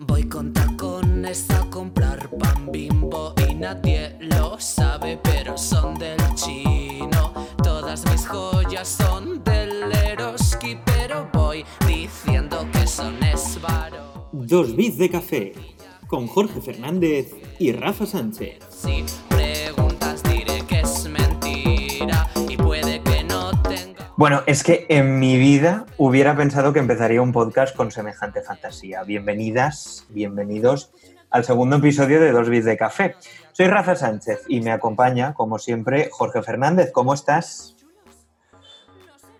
Voy con tacones a comprar pan bimbo y nadie lo sabe, pero son del chino. Todas mis joyas son del Eroski, pero voy diciendo que son esvaro. Dos bits de café con Jorge Fernández y Rafa Sánchez. Bueno, es que en mi vida hubiera pensado que empezaría un podcast con semejante fantasía. Bienvenidas, bienvenidos al segundo episodio de Dos Bits de Café. Soy Rafa Sánchez y me acompaña, como siempre, Jorge Fernández. ¿Cómo estás?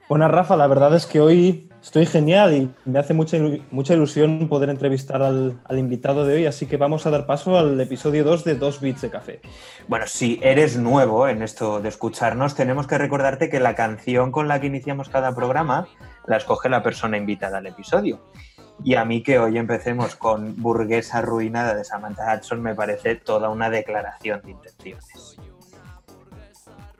Buenas, Rafa. La verdad es que hoy estoy genial y me hace mucha, mucha ilusión poder entrevistar al, al invitado de hoy, así que vamos a dar paso al episodio 2 de Dos Bits de Café. Bueno, si eres nuevo en esto de escucharnos, tenemos que recordarte que la canción con la que iniciamos cada programa la escoge la persona invitada al episodio. Y a mí que hoy empecemos con Burguesa Arruinada de Samantha Hudson me parece toda una declaración de intenciones.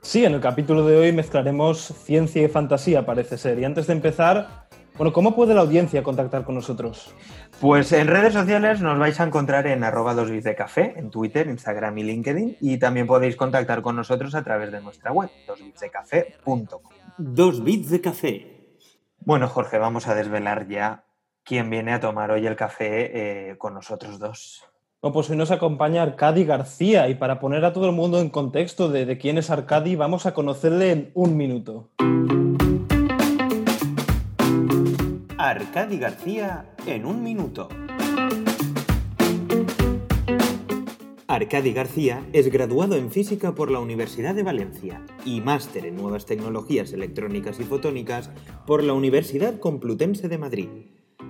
Sí, en el capítulo de hoy mezclaremos ciencia y fantasía, parece ser. Y antes de empezar, bueno, ¿cómo puede la audiencia contactar con nosotros? Pues en redes sociales nos vais a encontrar en arroba de café, en Twitter, Instagram y LinkedIn, y también podéis contactar con nosotros a través de nuestra web, dosbitsdecafé.com. Dos bits de café. Bueno, Jorge, vamos a desvelar ya quién viene a tomar hoy el café eh, con nosotros dos. Bueno, pues hoy nos acompaña Arcadi García y para poner a todo el mundo en contexto de, de quién es Arcadi, vamos a conocerle en un minuto. Arcadi García en un minuto. Arcadi García es graduado en física por la Universidad de Valencia y máster en nuevas tecnologías electrónicas y fotónicas por la Universidad Complutense de Madrid.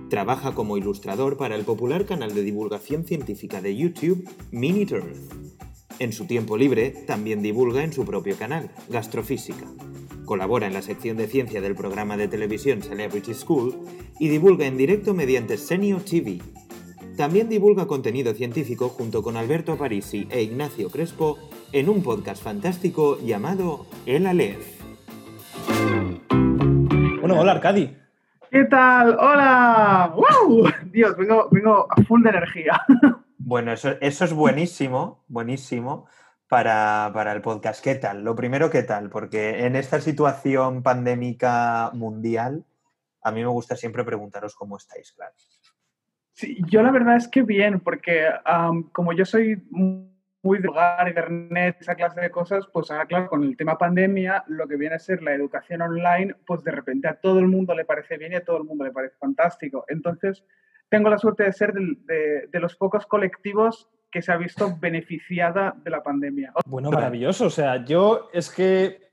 Trabaja como ilustrador para el popular canal de divulgación científica de YouTube Minute Earth. En su tiempo libre también divulga en su propio canal, Gastrofísica. Colabora en la sección de ciencia del programa de televisión Celebrity School y divulga en directo mediante Senior TV. También divulga contenido científico junto con Alberto Parisi e Ignacio Crespo en un podcast fantástico llamado El Aleph. Bueno, hola Arcadi. ¿Qué tal? ¡Hola! ¡Wow! Dios, vengo, vengo a full de energía. Bueno, eso, eso es buenísimo, buenísimo para, para el podcast. ¿Qué tal? Lo primero, ¿qué tal? Porque en esta situación pandémica mundial, a mí me gusta siempre preguntaros cómo estáis, claro. Sí, yo la verdad es que bien, porque am, como yo soy muy de hogar, internet, esa clase de cosas, pues ahora, claro, con el tema pandemia, lo que viene a ser la educación online, pues de repente a todo el mundo le parece bien y a todo el mundo le parece fantástico. Entonces, tengo la suerte de ser de, los pocos colectivos que se ha visto beneficiada de la pandemia. Bueno, maravilloso. O sea, yo es que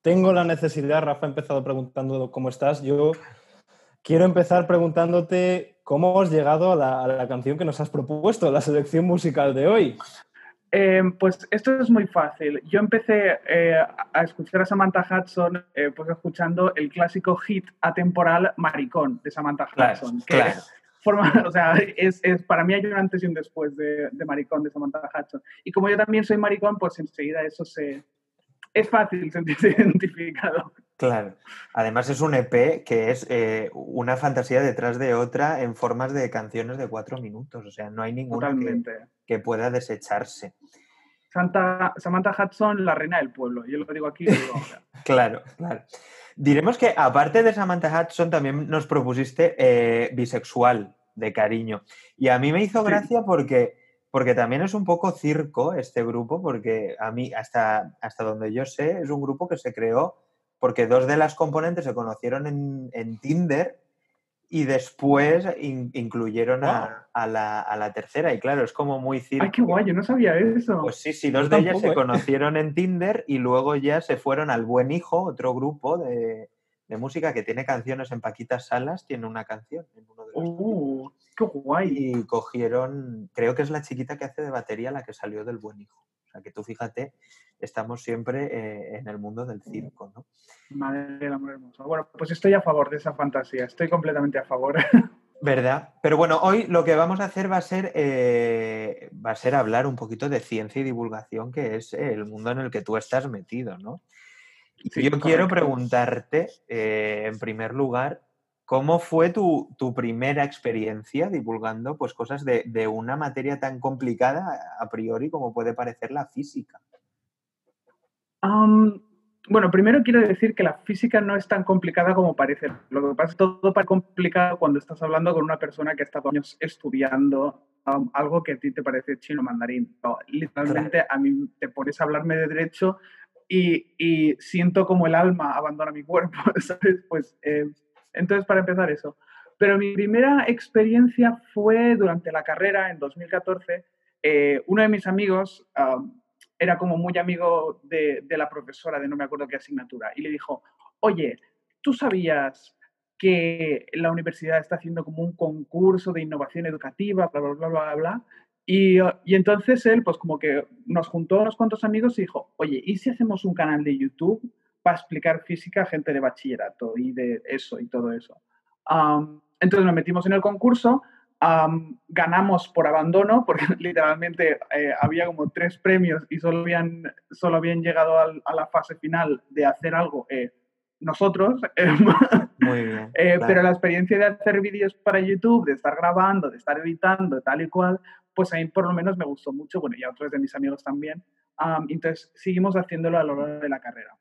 tengo la necesidad, Rafa ha empezado preguntando cómo estás. Yo quiero empezar preguntándote cómo has llegado a la canción que nos has propuesto, la selección musical de hoy. Eh, pues esto es muy fácil. Yo empecé eh, a escuchar a Samantha Hudson eh, pues escuchando el clásico hit atemporal Maricón de Samantha Claro, Hudson. que claro. forma, o sea, es, es- para mí hay un antes y un después de, de Maricón de Samantha Hudson. Y como yo también soy maricón, pues enseguida eso se... Es fácil sentirse identificado. Claro. Además es un EP que es eh, una fantasía detrás de otra en formas de canciones de cuatro minutos. O sea, no hay ninguna que, que pueda desecharse. Santa, Samantha Hudson, la reina del pueblo. Yo lo digo aquí lo digo ahora. Claro, claro. Diremos que aparte de Samantha Hudson también nos propusiste eh, bisexual de cariño. Y a mí me hizo Sí. gracia porque, porque también es un poco circo este grupo, porque a mí, hasta, hasta donde yo sé, es un grupo que se creó porque dos de las componentes se conocieron en, en Tinder y después in- incluyeron a, Wow. a la, a la tercera. Y claro, es como muy circo. ¡Ay, qué guay! Yo no sabía eso. Pues sí, sí, dos Yo de ellas se ¿eh? conocieron en Tinder y luego ya se fueron al Buen Hijo, otro grupo de, de música que tiene canciones en Paquitas Salas, tiene una canción en uno de los ¡Uh! ¡Qué guay! y cogieron, creo que es la chiquita que hace de batería la que salió del Buen Hijo. O sea que tú fíjate, estamos siempre eh, en el mundo del circo, ¿no? Madre del amor hermoso. Bueno, pues estoy a favor de esa fantasía, estoy completamente a favor. ¿Verdad? Pero bueno, hoy lo que vamos a hacer va a ser, eh, va a ser hablar un poquito de ciencia y divulgación, que es el mundo en el que tú estás metido, ¿no? Y Sí, yo quiero preguntarte, eh, en primer lugar, ¿Cómo fue tu, primera experiencia divulgando pues, cosas de, una materia tan complicada a priori como puede parecer la física? bueno, primero quiero decir que la física no es tan complicada como parece. Lo que pasa es que todo para complicado cuando estás hablando con una persona que ha estado años estudiando algo que a ti te parece chino mandarín. literalmente a mí te pones a hablarme de derecho y, y, siento como el alma abandona mi cuerpo, ¿sabes? Pues eh, entonces, para empezar eso. Pero mi primera experiencia fue durante la carrera, en 2014. Eh, uno de mis amigos era como muy amigo de, la profesora de no me acuerdo qué asignatura y le dijo, oye, ¿tú sabías que la universidad está haciendo como un concurso de innovación educativa, bla, bla, bla, bla, bla? Y, y, entonces él, pues como que nos juntó a unos cuantos amigos y dijo, oye, ¿y si hacemos un canal de YouTube para explicar física a gente de bachillerato y de eso y todo eso. entonces nos metimos en el concurso, ganamos por abandono, porque literalmente eh, había como tres premios y solo habían, solo habían llegado a la fase final de hacer algo eh, nosotros. Muy bien, eh, Pero la experiencia de hacer vídeos para YouTube, de estar grabando, de estar editando, tal y cual, pues a mí por lo menos me gustó mucho, bueno, y a otros de mis amigos también. entonces seguimos haciéndolo a lo largo de la carrera.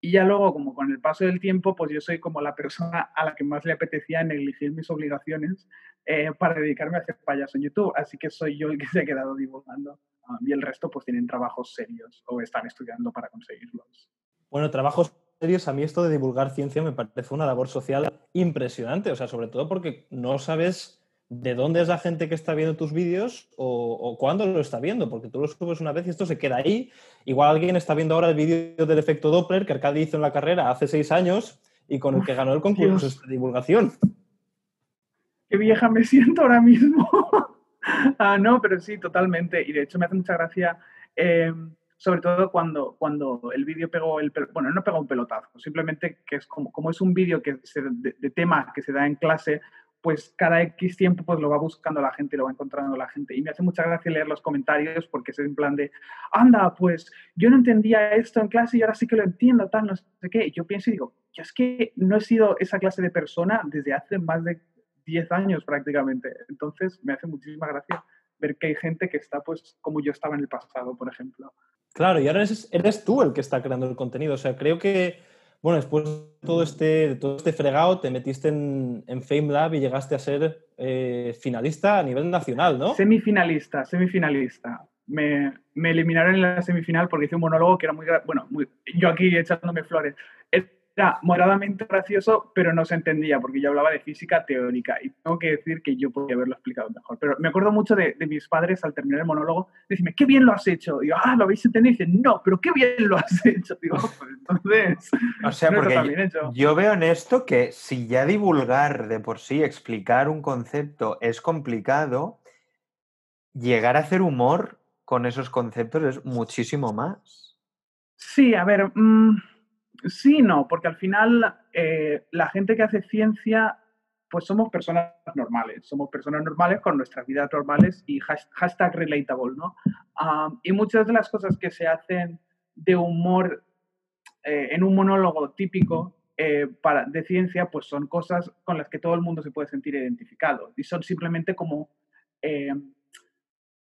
Y ya luego, como con el paso del tiempo, pues yo soy como la persona a la que más le apetecía negligir mis obligaciones eh, para dedicarme a hacer payaso en YouTube. Así que soy yo el que se ha quedado divulgando. Ah, y el resto pues tienen trabajos serios o están estudiando para conseguirlos. Bueno, trabajos serios, a mí esto de divulgar ciencia me parece una labor social impresionante. O sea, sobre todo porque no sabes de dónde es la gente que está viendo tus vídeos o, cuándo lo está viendo, porque tú lo subes una vez y esto se queda ahí. Igual alguien está viendo ahora el vídeo del efecto Doppler que Arcadi hizo en la carrera hace seis años y con el que ganó el concurso de divulgación. Qué vieja me siento ahora mismo. ah, no, pero sí, totalmente. Y de hecho me hace mucha gracia, eh, sobre todo cuando, cuando el vídeo pegó el... Bueno, no pegó un pelotazo, simplemente que es como, como es un vídeo que de tema que se da en clase, pues cada X tiempo pues lo va buscando la gente, lo va encontrando la gente. Y me hace mucha gracia leer los comentarios porque es en plan de, anda, pues yo no entendía esto en clase y ahora sí que lo entiendo, tal, no sé qué. Yo pienso y digo, yo es que no he sido esa clase de persona desde hace más de 10 años prácticamente. Entonces me hace muchísima gracia ver que hay gente que está pues como yo estaba en el pasado, por ejemplo. Claro, y ahora eres, eres tú el que está creando el contenido. O sea, creo que bueno, después de todo este, todo este fregado, te metiste en, en FameLab y llegaste a ser eh, finalista a nivel nacional, ¿no? Semifinalista, semifinalista. Me, me, eliminaron en la semifinal porque hice un monólogo que era muy... Bueno, yo aquí echándome flores moderadamente gracioso, pero no se entendía porque yo hablaba de física teórica y tengo que decir que yo podía haberlo explicado mejor. Pero me acuerdo mucho de, mis padres al terminar el monólogo, decirme, qué bien lo has hecho. Digo, ah, lo habéis entendido. Y dicen, no, pero qué bien lo has hecho. Digo, pues entonces. O sea, porque yo, veo en esto que si ya divulgar de por sí, explicar un concepto es complicado, llegar a hacer humor con esos conceptos es muchísimo más. Sí, a ver. Mmm Sí, no, porque al final eh, la gente que hace ciencia, pues somos personas normales, somos personas normales con nuestras vidas normales y hashtag relatable, ¿no? y muchas de las cosas que se hacen de humor eh, en un monólogo típico eh, para, de ciencia, pues son cosas con las que todo el mundo se puede sentir identificado y son simplemente como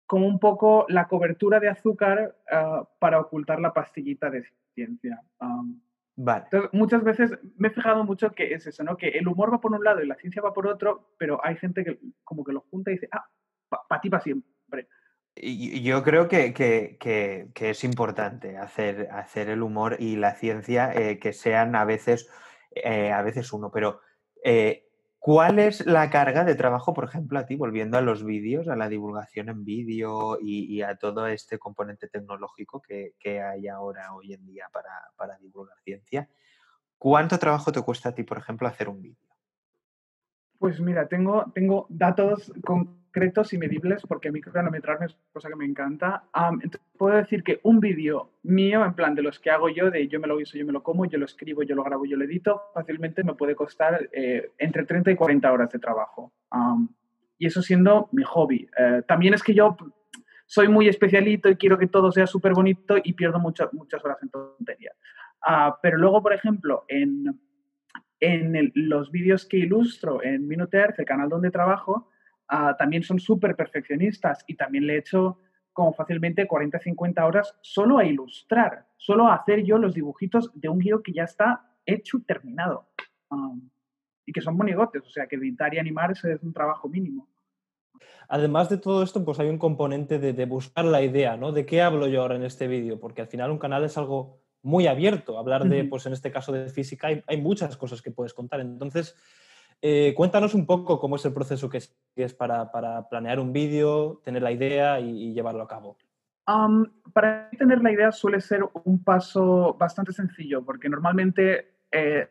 como un poco la cobertura de azúcar ah, para ocultar la pastillita de ciencia. Vale. muchas veces me he fijado mucho que es eso, ¿no? Que el humor va por un lado y la ciencia va por otro, pero hay gente que como que lo junta y dice, ah, para ti para siempre. Yo creo que, que, que, es importante hacer, hacer el humor y la ciencia eh, que sean a veces, eh, a veces uno, pero eh, ¿Cuál es la carga de trabajo, por ejemplo, a ti, volviendo a los vídeos, a la divulgación en vídeo y, a todo este componente tecnológico que, hay ahora, hoy en día, para, para, divulgar ciencia? ¿Cuánto trabajo te cuesta a ti, por ejemplo, hacer un vídeo? Pues mira, tengo, tengo datos concretos y medibles porque a mí es cosa que me encanta. entonces puedo decir que un vídeo mío, en plan de los que hago yo, de yo me lo hizo, yo me lo como, yo lo escribo, yo lo grabo, yo lo edito, fácilmente me puede costar eh, entre 30 y 40 horas de trabajo. y eso siendo mi hobby. Eh, también es que yo soy muy especialito y quiero que todo sea súper bonito y pierdo muchas muchas horas en tontería. Ah, pero luego, por ejemplo, en en los vídeos que ilustro en Minute Earth, el canal donde trabajo, ah, también son súper perfeccionistas y también le he hecho como fácilmente 40, 50 horas solo a ilustrar, solo a hacer yo los dibujitos de un guion que ya está hecho y terminado. y que son monigotes, o sea que editar y animar es un trabajo mínimo. Además de todo esto, pues hay un componente de, buscar la idea, ¿no? ¿De qué hablo yo ahora en este vídeo? Porque al final un canal es algo muy abierto. Hablar de, pues en este caso de física, hay, muchas cosas que puedes contar. Entonces, eh, cuéntanos un poco cómo es el proceso que es para, planear un vídeo, tener la idea y, llevarlo a cabo. para tener la idea suele ser un paso bastante sencillo, porque normalmente eh,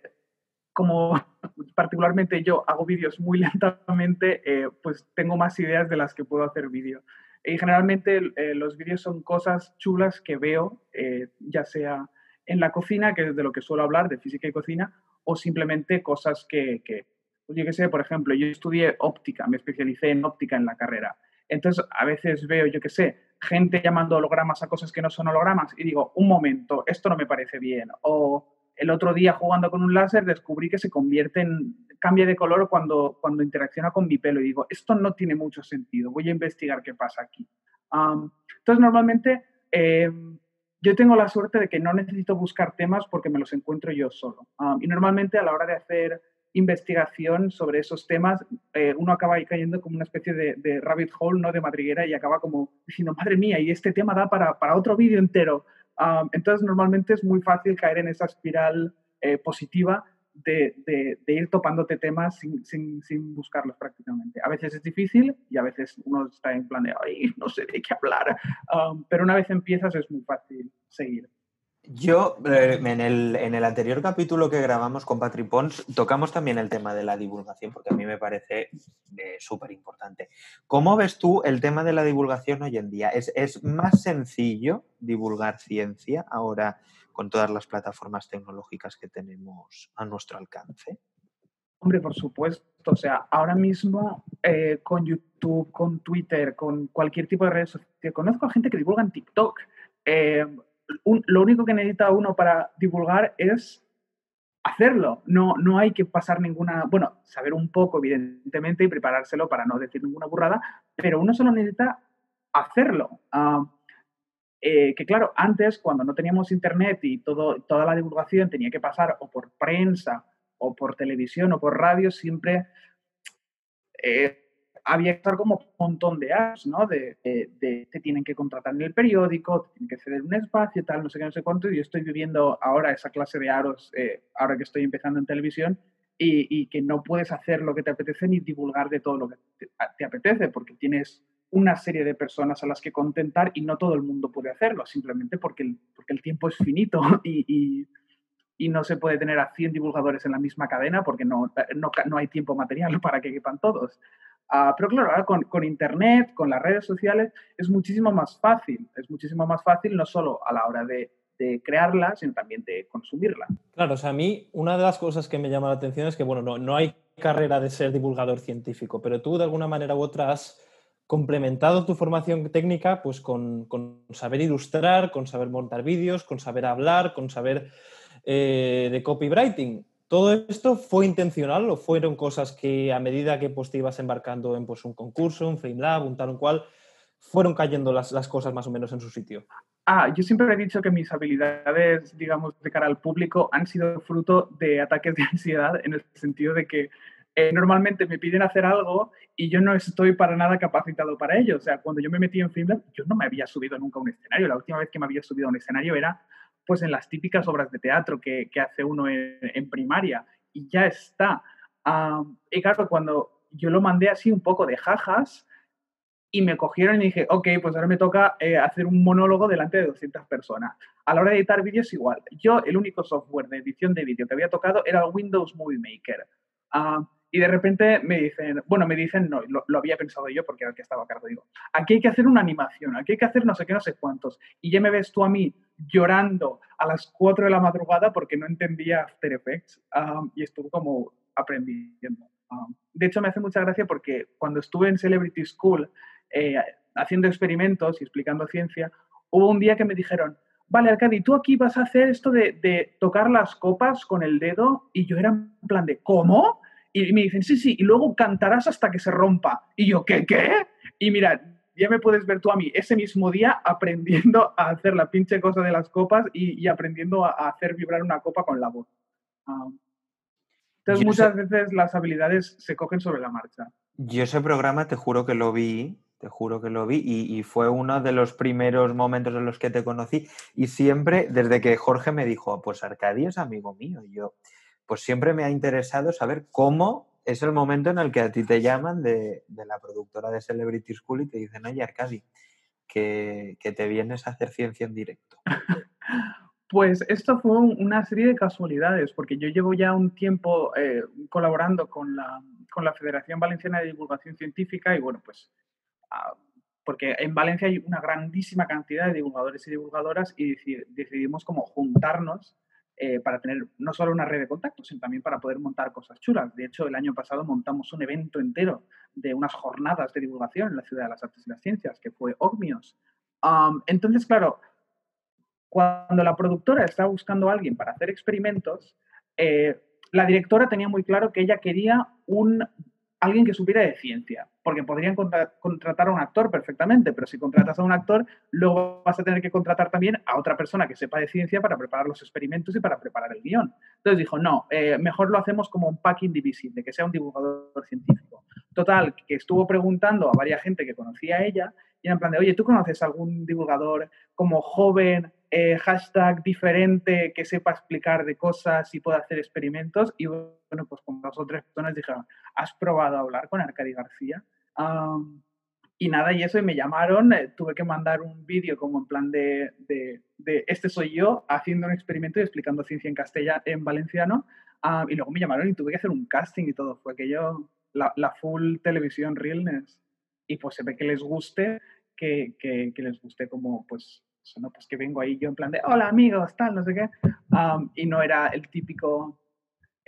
como particularmente yo hago vídeos muy lentamente, eh, pues tengo más ideas de las que puedo hacer vídeo. Y generalmente eh, los vídeos son cosas chulas que veo, ya sea en la cocina, que es de lo que suelo hablar, de física y cocina, o simplemente cosas que, yo qué sé, por ejemplo, yo estudié óptica, me especialicé en óptica en la carrera. Entonces, a veces veo, yo qué sé, gente llamando hologramas a cosas que no son hologramas y digo, un momento, esto no me parece bien. O el otro día jugando con un láser descubrí que se convierte en, cambia de color cuando, cuando interacciona con mi pelo y digo, esto no tiene mucho sentido, voy a investigar qué pasa aquí. entonces, normalmente eh, yo tengo la suerte de que no necesito buscar temas porque me los encuentro yo solo. y normalmente a la hora de hacer investigación sobre esos temas, eh, uno acaba ahí cayendo como una especie de, rabbit hole, ¿no? De madriguera y acaba como diciendo, madre mía, y este tema da para, para otro vídeo entero entonces, normalmente es muy fácil caer en esa espiral eh, positiva de, ir topándote temas sin, buscarlos prácticamente. A veces es difícil y a veces uno está en plan de, ay, no sé de qué hablar, pero una vez empiezas es muy fácil seguir. Yo, eh, en, el, anterior capítulo que grabamos con Patrick Pons, tocamos también el tema de la divulgación, porque a mí me parece eh, súper importante. ¿Cómo ves tú el tema de la divulgación hoy en día? ¿Es, más sencillo divulgar ciencia ahora con todas las plataformas tecnológicas que tenemos a nuestro alcance? Hombre, por supuesto. O sea, ahora mismo eh, con YouTube, con Twitter, con cualquier tipo de redes sociales, conozco a gente que divulga en TikTok lo único que necesita uno para divulgar es hacerlo. No, no hay que pasar ninguna, bueno, saber un poco, evidentemente, y preparárselo para no decir ninguna burrada, pero uno solo necesita hacerlo. Ah, eh, que claro, antes, cuando no teníamos internet y todo, toda la divulgación tenía que pasar o por prensa, o por televisión, o por radio, siempre eh, había que estar como un montón de años, ¿no? De, de, te tienen que contratar en el periódico, te tienen que ceder un espacio, tal, no sé qué, no sé cuánto. Y yo estoy viviendo ahora esa clase de aros, eh, ahora que estoy empezando en televisión, y, y, que no puedes hacer lo que te apetece ni divulgar de todo lo que te, apetece, porque tienes una serie de personas a las que contentar y no todo el mundo puede hacerlo, simplemente porque el, porque el tiempo es finito y, y, y, no se puede tener a 100 divulgadores en la misma cadena porque no, no, no hay tiempo material para que quepan todos. Ah, pero claro, ahora con, Internet, con las redes sociales, es muchísimo más fácil. Es muchísimo más fácil no solo a la hora de, crearla, sino también de consumirla. Claro, o sea, a mí una de las cosas que me llama la atención es que, bueno, no, no hay carrera de ser divulgador científico, pero tú de alguna manera u otra has complementado tu formación técnica pues con, saber ilustrar, con saber montar vídeos, con saber hablar, con saber eh, de copywriting. ¿Todo esto fue intencional o fueron cosas que a medida que pues, te ibas embarcando en pues, un concurso, un FrameLab, un tal un cual, fueron cayendo las, las, cosas más o menos en su sitio? Ah, yo siempre he dicho que mis habilidades, digamos, de cara al público han sido fruto de ataques de ansiedad en el sentido de que eh, normalmente me piden hacer algo y yo no estoy para nada capacitado para ello. O sea, cuando yo me metí en FrameLab, yo no me había subido nunca a un escenario. La última vez que me había subido a un escenario era pues en las típicas obras de teatro que, hace uno en, primaria y ya está. y claro, cuando yo lo mandé así un poco de jajas y me cogieron y dije, ok, pues ahora me toca eh, hacer un monólogo delante de 200 personas. A la hora de editar vídeos igual. Yo el único software de edición de vídeo que había tocado era Windows Movie Maker. Y de repente me dicen, bueno, me dicen, no, lo, había pensado yo porque era el que estaba a cargo. Digo, aquí hay que hacer una animación, aquí hay que hacer no sé qué, no sé cuántos. Y ya me ves tú a mí llorando a las 4 de la madrugada porque no entendía After Effects um, y estuve como aprendiendo. Um, de hecho, me hace mucha gracia porque cuando estuve en Celebrity School eh, haciendo experimentos y explicando ciencia, hubo un día que me dijeron, vale, Arcadi, tú aquí vas a hacer esto de, de, tocar las copas con el dedo y yo era en plan de, ¿cómo? Y me dicen, sí, sí, y luego cantarás hasta que se rompa. Y yo, ¿qué, qué? Y mira, ya me puedes ver tú a mí ese mismo día aprendiendo a hacer la pinche cosa de las copas y, aprendiendo a, hacer vibrar una copa con la voz. Ah. entonces, muchas veces las habilidades se cogen sobre la marcha. Yo ese programa te juro que lo vi te juro que lo vi y, fue uno de los primeros momentos en los que te conocí y siempre, desde que Jorge me dijo, pues Arcadia es amigo mío, y yo, pues siempre me ha interesado saber cómo es el momento en el que a ti te llaman de, la productora de Celebrity School y te dicen, oye Arcadi, que, que te vienes a hacer ciencia en directo. Pues esto fue una serie de casualidades, porque yo llevo ya un tiempo eh, colaborando con la, con la Federación Valenciana de Divulgación Científica y bueno, pues porque en Valencia hay una grandísima cantidad de divulgadores y divulgadoras y decidimos como juntarnos eh, para tener no solo una red de contactos, sino también para poder montar cosas chulas. De hecho, el año pasado montamos un evento entero de unas jornadas de divulgación en la Ciudad de las Artes y las Ciencias, que fue Ogmios. entonces, claro, cuando la productora estaba buscando a alguien para hacer experimentos, eh, la directora tenía muy claro que ella quería un alguien que supiera de ciencia, porque podrían contratar a un actor perfectamente, pero si contratas a un actor, luego vas a tener que contratar también a otra persona que sepa de ciencia para preparar los experimentos y para preparar el guion. Entonces dijo, no, eh, mejor lo hacemos como un pack indivisible, que sea un divulgador científico. Total, que estuvo preguntando a varias gente que conocía a ella y en plan de, oye, ¿tú conoces algún divulgador como joven, eh, hashtag diferente, que sepa explicar de cosas y pueda hacer experimentos? Y bueno, pues con dos o tres personas dijeron, ¿has probado a hablar con Arcadi García? Y nada, y eso, y me llamaron, eh, tuve que mandar un vídeo como en plan de, de, este soy yo, haciendo un experimento y explicando ciencia en castellano, en valenciano, y luego me llamaron y tuve que hacer un casting y todo, fue aquello, la, la full televisión realness, y pues se ve que les guste, que, que, que les guste como, pues, ¿no? pues que vengo ahí yo en plan de, hola amigos, tal, no sé qué, y no era el típico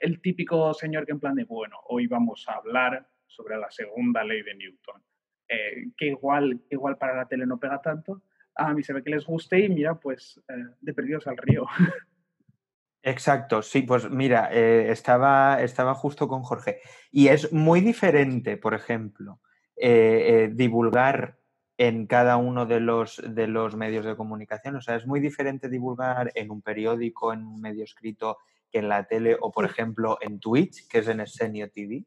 el típico señor que en plan de, bueno, hoy vamos a hablar sobre la segunda ley de Newton, eh, que igual, igual para la tele no pega tanto, a mí se ve que les guste y mira, pues eh, de perdidos al río. Exacto, sí, pues mira, eh, estaba, estaba justo con Jorge. Y es muy diferente, por ejemplo, divulgar en cada uno de los, de los medios de comunicación. O sea, es muy diferente divulgar en un periódico, en un medio escrito, que en la tele o, por ejemplo, en Twitch, que es en Escenio TV,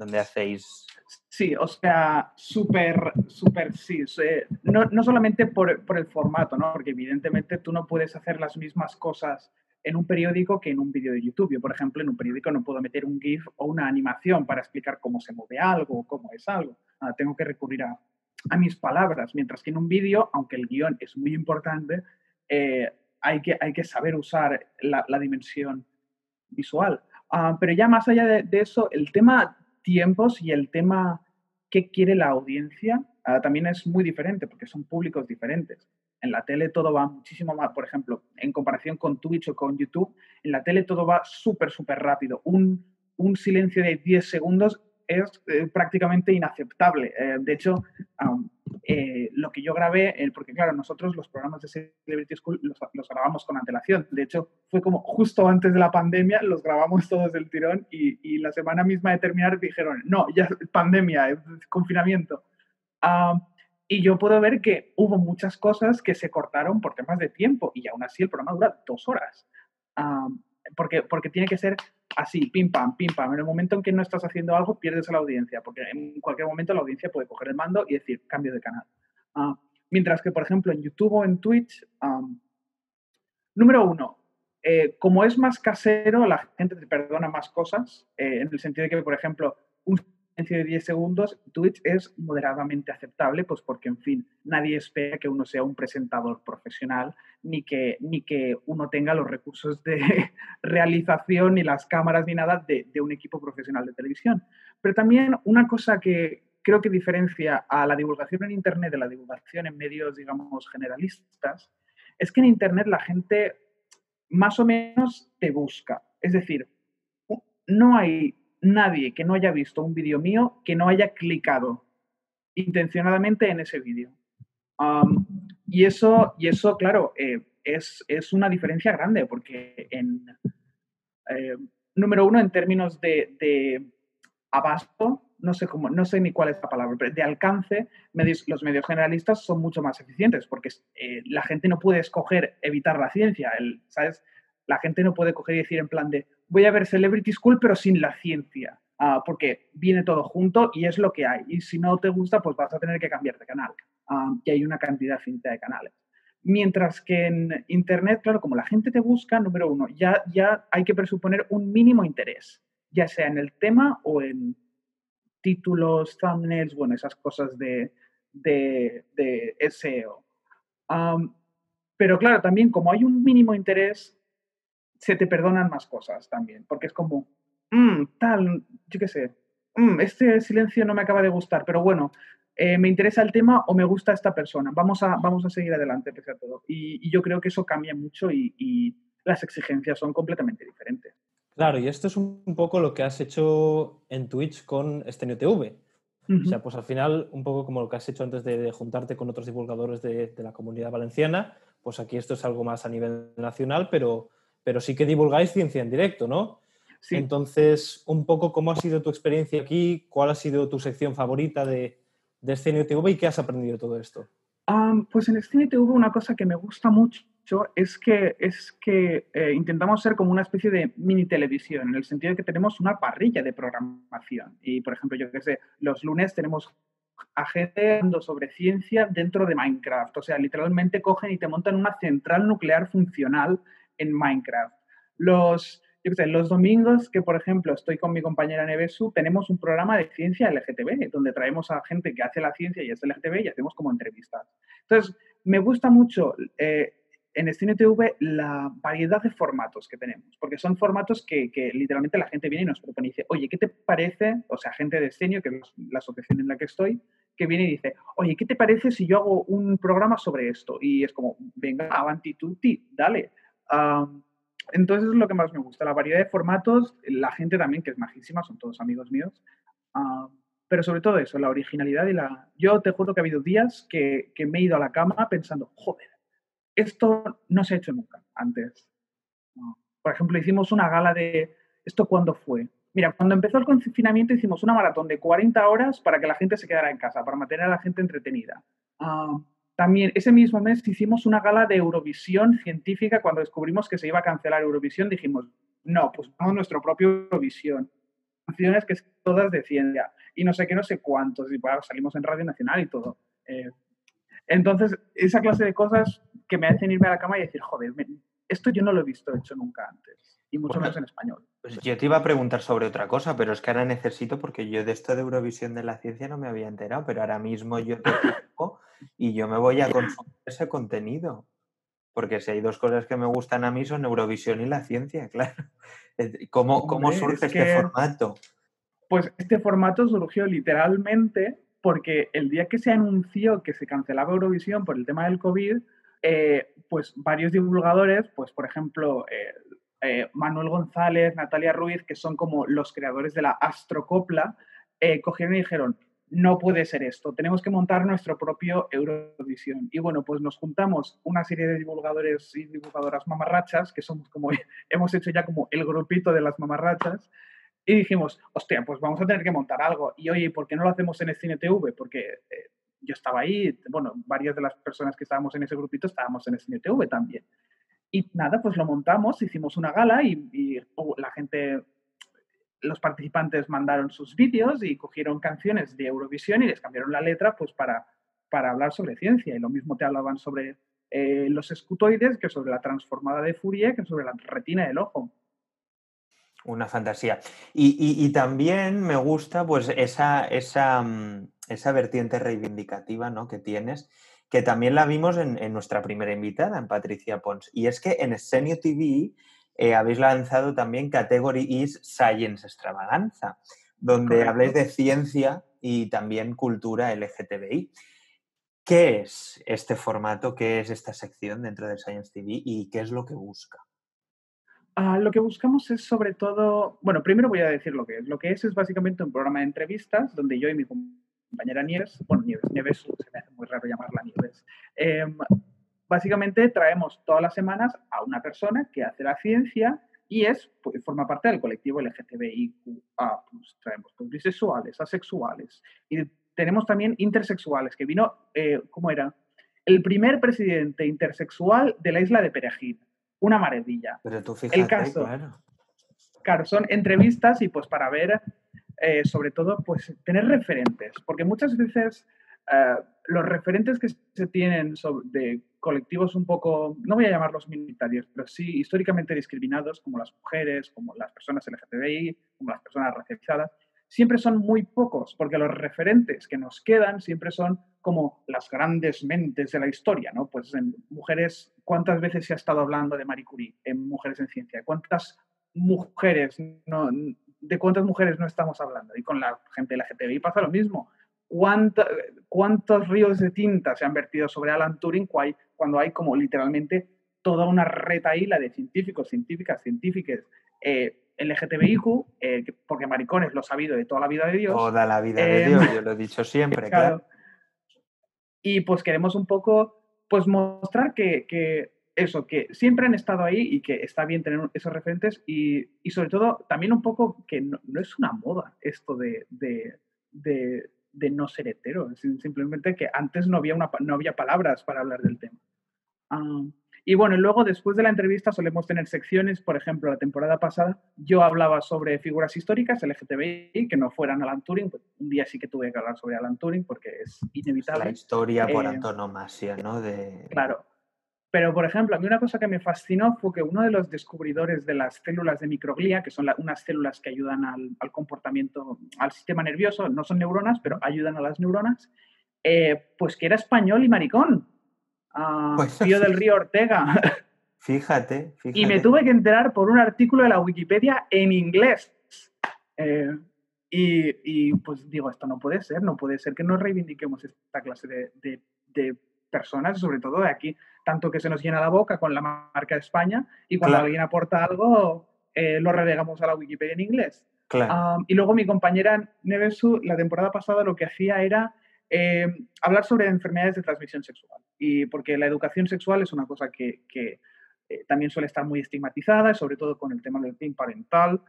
donde hacéis... Sí, o sea, súper, súper, sí. No, no, solamente por, por, el formato, ¿no? Porque evidentemente tú no puedes hacer las mismas cosas en un periódico que en un vídeo de YouTube. Yo, por ejemplo, en un periódico no puedo meter un GIF o una animación para explicar cómo se mueve algo o cómo es algo. tengo que recurrir a, a, mis palabras, mientras que en un vídeo, aunque el guion es muy importante, eh, hay que, hay que saber usar la, dimensión visual. Ah, pero ya más allá de, eso, el tema tiempos y el tema qué quiere la audiencia ah, también es muy diferente porque son públicos diferentes. En la tele todo va muchísimo más, por ejemplo, en comparación con Twitch o con YouTube, en la tele todo va súper, súper rápido. Un, un silencio de 10 segundos es eh, prácticamente inaceptable. Eh, de hecho, eh, lo que yo grabé, porque claro, nosotros los programas de Celebrity School los, grabamos con antelación. De hecho, fue como justo antes de la pandemia, los grabamos todos del tirón y, la semana misma de terminar dijeron, no, ya pandemia, confinamiento. y yo puedo ver que hubo muchas cosas que se cortaron por temas de tiempo y aún así el programa dura dos horas. Porque, porque tiene que ser así, pim pam, pim pam. En el momento en que no estás haciendo algo, pierdes a la audiencia, porque en cualquier momento la audiencia puede coger el mando y decir cambio de canal. Ah, mientras que, por ejemplo, en YouTube o en Twitch, número uno, eh, como es más casero, la gente te perdona más cosas, eh, en el sentido de que, por ejemplo, un de 10 segundos, Twitch es moderadamente aceptable, pues porque, en fin, nadie espera que uno sea un presentador profesional, ni que, ni que uno tenga los recursos de realización, ni las cámaras, ni nada de, de un equipo profesional de televisión. Pero también una cosa que creo que diferencia a la divulgación en Internet de la divulgación en medios, digamos, generalistas, es que en Internet la gente más o menos te busca. Es decir, no hay nadie que no haya visto un vídeo mío que no haya clicado intencionadamente en ese vídeo. y, eso, y eso, claro, eh, es, es, una diferencia grande porque en, eh, número uno, en términos de, abasto, no sé, cómo, no sé ni cuál es la palabra, de alcance, medios, los medios generalistas son mucho más eficientes porque eh, la gente no puede escoger evitar la ciencia, ¿sabes? La gente no puede coger y decir en plan de voy a ver Celebrity School pero sin la ciencia, uh, porque viene todo junto y es lo que hay. Y si no te gusta, pues vas a tener que cambiar de canal. Um, y hay una cantidad finita de canales. Mientras que en Internet, claro, como la gente te busca, número uno, ya, ya hay que presuponer un mínimo interés, ya sea en el tema o en títulos, thumbnails, bueno, esas cosas de, de, de SEO. Um, pero claro, también como hay un mínimo interés, se te perdonan más cosas también, porque es como, mmm, tal, yo qué sé, mmm, este silencio no me acaba de gustar, pero bueno, eh, me interesa el tema o me gusta esta persona. Vamos a, vamos a seguir adelante, pese a todo. Y, yo creo que eso cambia mucho y, las exigencias son completamente diferentes. Claro, y esto es un, poco lo que has hecho en Twitch con Estenio TV. O sea, pues al final, un poco como lo que has hecho antes de, juntarte con otros divulgadores de, la comunidad valenciana, pues aquí esto es algo más a nivel nacional, pero, pero sí que divulgáis ciencia en directo, ¿no? Sí. Entonces, un poco cómo ha sido tu experiencia aquí, cuál ha sido tu sección favorita de, de SCNTV y qué has aprendido de todo esto? pues en SCNTV una cosa que me gusta mucho es que, es que eh, intentamos ser como una especie de mini televisión, en el sentido de que tenemos una parrilla de programación. Y, por ejemplo, yo que sé, los lunes tenemos a gente hablando sobre ciencia dentro de Minecraft. O sea, literalmente cogen y te montan una central nuclear funcional en Minecraft. Los, los domingos que, por ejemplo, estoy con mi compañera Nevesu, tenemos un programa de ciencia LGTB, donde traemos a gente que hace la ciencia y es LGTB y hacemos como entrevistas. Entonces, me gusta mucho eh, en Cine TV la variedad de formatos que tenemos, porque son formatos que, que, literalmente la gente viene y nos propone y dice, oye, ¿qué te parece? O sea, gente de Escenio, que es la asociación en la que estoy, que viene y dice, oye, ¿qué te parece si yo hago un programa sobre esto? Y es como, venga, avanti tutti, dale. Entonces es lo que más me gusta, la variedad de formatos, la gente también que es majísima, son todos amigos míos, ah, pero sobre todo eso, la originalidad y la... Yo te juro que ha habido días que, que, me he ido a la cama pensando, joder, esto no se ha hecho nunca antes. Por ejemplo, hicimos una gala de... ¿Esto cuándo fue? Mira, cuando empezó el confinamiento hicimos una maratón de 40 horas para que la gente se quedara en casa, para mantener a la gente entretenida. Ah, también ese mismo mes hicimos una gala de Eurovisión científica. Cuando descubrimos que se iba a cancelar Eurovisión, dijimos, no, pues vamos a nuestro propio Eurovisión. Canciones que son todas de ciencia y no sé qué, no sé cuántos. Y bueno, salimos en Radio Nacional y todo. Eh, entonces, esa clase de cosas que me hacen irme a la cama y decir, joder, esto yo no lo he visto hecho nunca antes. Y mucho menos en español. Pues yo te iba a preguntar sobre otra cosa, pero es que ahora necesito, porque yo de esto de Eurovisión de la ciencia no me había enterado, pero ahora mismo yo te y yo me voy a consumir ese contenido. Porque si hay dos cosas que me gustan a mí son Eurovisión y la ciencia, claro. ¿Cómo, cómo surge este formato? Pues este formato surgió literalmente porque el día que se anunció que se cancelaba Eurovisión por el tema del COVID, eh, pues varios divulgadores, pues por ejemplo eh, eh, Manuel González, Natalia Ruiz, que son como los creadores de la Astrocopla, cogieron y dijeron, no puede ser esto, tenemos que montar nuestro propio Eurovisión. Y bueno, pues nos juntamos una serie de divulgadores y divulgadoras mamarrachas, que somos como, hemos hecho ya como el grupito de las mamarrachas, y dijimos, hostia, pues vamos a tener que montar algo. Y oye, ¿por qué no lo hacemos en el Cine TV? Porque eh, yo estaba ahí, bueno, varias de las personas que estábamos en ese grupito estábamos en el Cine TV también. Y nada, pues lo montamos, hicimos una gala y, uh, la gente los participantes mandaron sus vídeos y cogieron canciones de Eurovisión y les cambiaron la letra pues para, para hablar sobre ciencia. Y lo mismo te hablaban sobre eh, los escutoides que sobre la transformada de Fourier que sobre la retina del ojo. Una fantasía. Y, también me gusta pues esa, esa, mm, esa vertiente reivindicativa ¿no? que tienes, que también la vimos en, nuestra primera invitada, en Patricia Pons. Y es que en Escenio TV eh, habéis lanzado también Category is Science Extravaganza, donde habléis de ciencia y también cultura LGTBI. ¿Qué es este formato? ¿Qué es esta sección dentro de Science TV y qué es lo que busca? Ah, lo que buscamos es sobre todo, bueno, primero voy a decir lo que es. Lo que es es básicamente un programa de entrevistas donde yo y mi compañera Nieves, bueno, Nieves, Nieves, se me hace muy raro llamarla Nieves. Em, básicamente traemos todas las semanas a una persona que hace la ciencia y es, pues, forma parte del colectivo LGTBIQA+. Traemos pues, bisexuales, asexuales y tenemos también intersexuales, que vino, eh, ¿cómo era? El primer presidente intersexual de la isla de Perejil. Una maravilla. Pero tú fíjate, El caso, claro. claro, son entrevistas y pues para ver, eh, sobre todo, pues tener referentes, porque muchas veces eh, los referentes que se tienen sobre, de colectivos un poco, no voy a llamarlos militares, pero sí históricamente discriminados, como las mujeres, como las personas LGTBI, como las personas racializadas, siempre son muy pocos, porque los referentes que nos quedan siempre son como las grandes mentes de la historia, ¿no? Pues en mujeres, ¿cuántas veces se ha estado hablando de Marie Curie en Mujeres en Ciencia? ¿Cuántas mujeres, no, de cuántas mujeres no estamos hablando? Y con la gente LGTBI pasa lo mismo. ¿Cuánta, ¿Cuántos ríos de tinta se han vertido sobre Alan Turing cuando hay como literalmente toda una retaíla de científicos, científicas, científicas, eh, LGTBIQ, eh, porque maricones lo ha sabido de toda la vida de Dios. Toda la vida de Eh, Dios, yo lo he dicho siempre, claro. Y pues queremos un poco pues mostrar que, que eso, que siempre han estado ahí y que está bien tener esos referentes y, y sobre todo también un poco que no, no es una moda esto de, de, de, de, no ser hetero, simplemente que antes no había, una, no había palabras para hablar del tema. Um, y bueno, luego después de la entrevista solemos tener secciones, por ejemplo, la temporada pasada yo hablaba sobre figuras históricas LGTBI que no fueran Alan Turing, pues un día sí que tuve que hablar sobre Alan Turing porque es inevitable. La historia por Eh, antonomasia, ¿no? De... Claro. Pero, por ejemplo, a mí una cosa que me fascinó fue que uno de los descubridores de las células de microglía, que son la- unas células que ayudan al, al comportamiento, al sistema nervioso, no son neuronas, pero ayudan a las neuronas, eh, pues que era español y maricón. Pues Pío sí. del Río Ortega. Fíjate, fíjate. y me tuve que enterar por un artículo de la Wikipedia en inglés. Eh, y, y, pues digo, esto no puede ser, no puede ser que no reivindiquemos esta clase de, de- de personas, sobre todo de aquí, tanto que se nos llena la boca con la marca de España y cuando Claro. alguien aporta algo, eh, lo relegamos a la Wikipedia en inglés. Claro. Um, y luego mi compañera Nevesu, la temporada pasada, lo que hacía era eh, hablar sobre enfermedades de transmisión sexual. Y porque la educación sexual es una cosa que, que, eh, también suele estar muy estigmatizada, sobre todo con el tema del PIN parental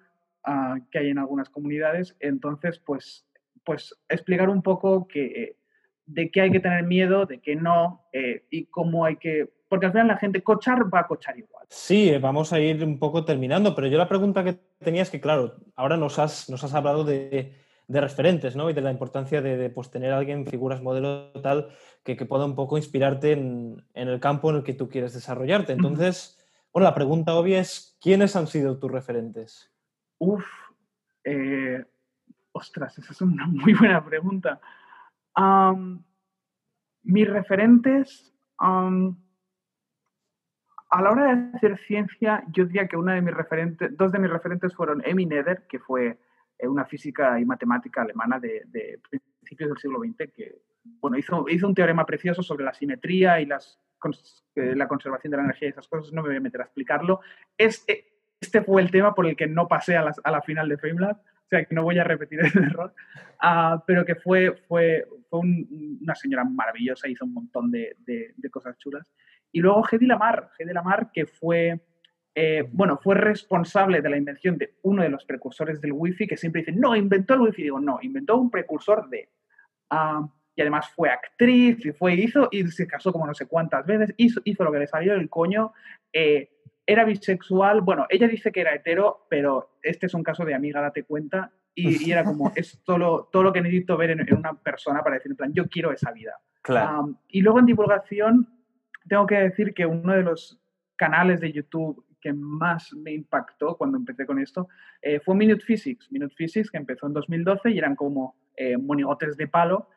ah, que hay en algunas comunidades. Entonces, pues, pues explicar un poco que, eh, de qué hay que tener miedo, de qué no, eh, y cómo hay que... Porque al final la gente cochar va a cochar igual. Sí, eh, vamos a ir un poco terminando, pero yo la pregunta que tenía es que, claro, ahora nos has, nos has hablado de, de referentes, ¿no? Y de la importancia de, de, pues, tener a alguien, figuras modelo tal, que, que pueda un poco inspirarte en, en, el campo en el que tú quieres desarrollarte. Entonces, bueno, la pregunta obvia es, ¿quiénes han sido tus referentes? Uf, eh, ostras, esa es una muy buena pregunta. Um, mis referentes, a la hora de hacer ciencia, yo diría que una de mis referentes, dos de mis referentes fueron Emmy Nether, que fue eh, una física y matemática alemana de, principios del siglo XX, que bueno, hizo, un teorema precioso sobre la simetría y eh, la conservación de la energía y esas cosas, no me voy a meter a explicarlo. Es, este fue el tema por el que no pasé a, la final de FameLab, sea que no voy a repetir ese error, uh, pero que fue, fue, fue un, una señora maravillosa, hizo un montón de, de, de cosas chulas. Y luego Hedy Lamar, Hedy Lamar que fue, eh, bueno, fue responsable de la invención de uno de los precursores del Wi-Fi, que siempre dicen, no, inventó el Wi-Fi. Digo, no, inventó un precursor de... Uh, y además fue actriz, y fue, hizo, y se casó como no sé cuántas veces, hizo, hizo lo que le salió del coño, eh, era bisexual, bueno, ella dice que era hetero, pero este es un caso de amiga, date cuenta, y, y era como, es todo lo, todo lo que necesito ver en, en, una persona para decir, en plan, yo quiero esa vida. Claro. Um, y luego en divulgación, tengo que decir que uno de los canales de YouTube que más me impactó cuando empecé con esto eh, fue Minute Physics. Minute Physics, que empezó en 2012 y eran como eh, monigotes de palo,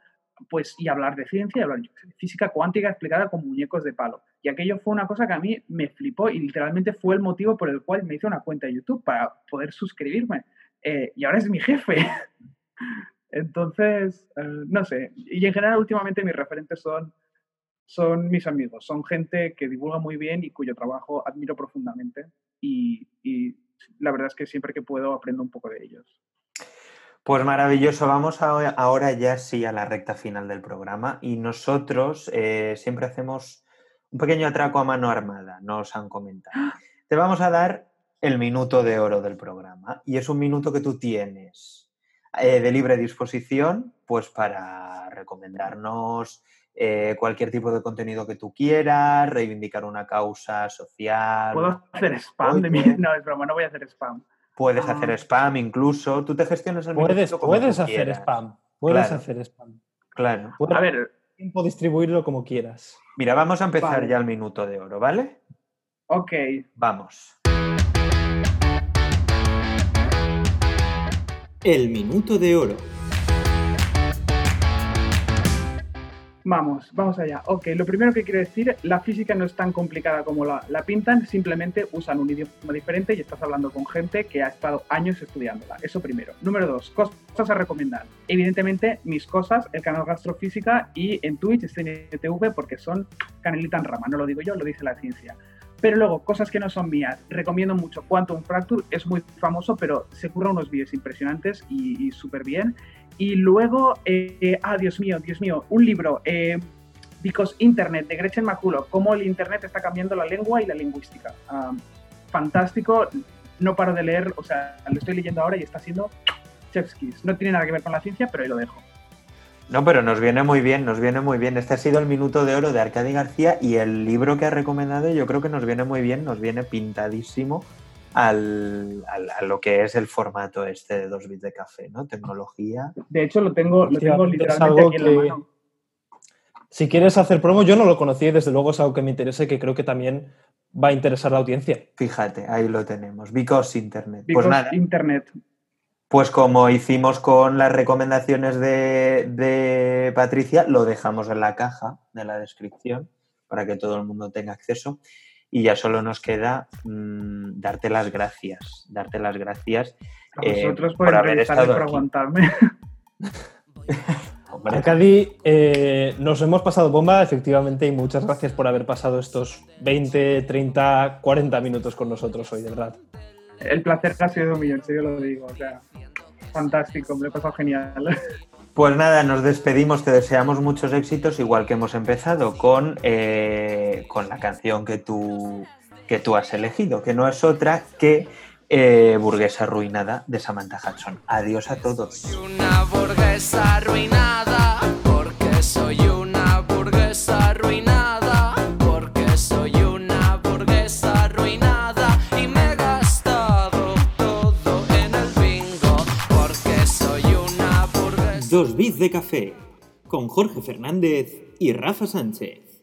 pues, y hablar de ciencia y hablar de física cuántica explicada con muñecos de palo. Y aquello fue una cosa que a mí me flipó y literalmente fue el motivo por el cual me hice una cuenta de YouTube para poder suscribirme. Eh, y ahora es mi jefe. Entonces, eh, no sé. Y en general, últimamente mis referentes son, son mis amigos. Son gente que divulga muy bien y cuyo trabajo admiro profundamente. Y, la verdad es que siempre que puedo aprendo un poco de ellos. Pues maravilloso, vamos ahora ya sí a la recta final del programa y nosotros eh, siempre hacemos un pequeño atraco a mano armada, nos han comentado. Te vamos a dar el minuto de oro del programa y es un minuto que tú tienes eh, de libre disposición pues para recomendarnos eh, cualquier tipo de contenido que tú quieras, reivindicar una causa social. ¿Puedo hacer spam de mi... No, es broma, no voy a hacer spam. Puedes hacer ah. spam incluso. Tú te gestionas el Puedes, puedes hacer spam. Puedes hacer spam. Claro. a ver. Tiempo distribuirlo como quieras. Mira, vamos a empezar ya el minuto de oro, ¿vale? Ok. Vamos. El minuto de oro. Vamos, vamos allá. Ok, lo primero que quiero decir, la física no es tan complicada como la, pintan, simplemente usan un idioma diferente y estás hablando con gente que ha estado años estudiándola. Eso primero. Número dos, cosas a recomendar. Evidentemente, mis cosas, el canal Gastrofísica y en Twitch, TV porque son canelita en rama. No lo digo yo, lo dice la ciencia. Pero luego, cosas que no son mías. Recomiendo mucho Quantum Fracture, es muy famoso, pero se curra unos vídeos impresionantes y, y súper bien. Y luego, eh, ah, Dios mío, Dios mío, un libro, eh, Because Internet, de Gretchen Maculo, cómo el Internet está cambiando la lengua y la lingüística. Fantástico, no paro de leer, o sea, lo estoy leyendo ahora y está siendo chefskis. No tiene nada que ver con la ciencia, pero ahí lo dejo. No, pero nos viene muy bien, nos viene muy bien. Este ha sido el minuto de oro de Arcadi García y el libro que ha recomendado yo creo que nos viene muy bien, nos viene pintadísimo al, a lo que es el formato este de dos bits de café, ¿no? Tecnología. De hecho, lo tengo, lo tengo literalmente aquí en la mano. Si quieres hacer promo, yo no lo conocí, desde luego es algo que me interesa y que creo que también va a interesar a la audiencia. Fíjate, ahí lo tenemos. Because Internet. pues nada. Internet. Pues como hicimos con las recomendaciones de, de, Patricia, lo dejamos en la caja de la descripción para que todo el mundo tenga acceso y ya solo nos queda mm, darte las gracias, darte las gracias a eh, vosotros por, haber estado por aguantarme. Arcadi, eh, nos hemos pasado bomba, efectivamente, y muchas gracias por haber pasado estos 20, 30, 40 minutos con nosotros hoy, de verdad. El placer ha sido mío, en serio lo digo. O sea, fantástico, me he pasado genial. Pues nada, nos despedimos, te deseamos muchos éxitos, igual que hemos empezado con, eh, con la canción que tú, que tú has elegido, que no es otra que eh, Burguesa Arruinada de Samantha Hudson. Adiós a todos. Una burguesa arruinada, Dos bits de café con Jorge Fernández y Rafa Sánchez.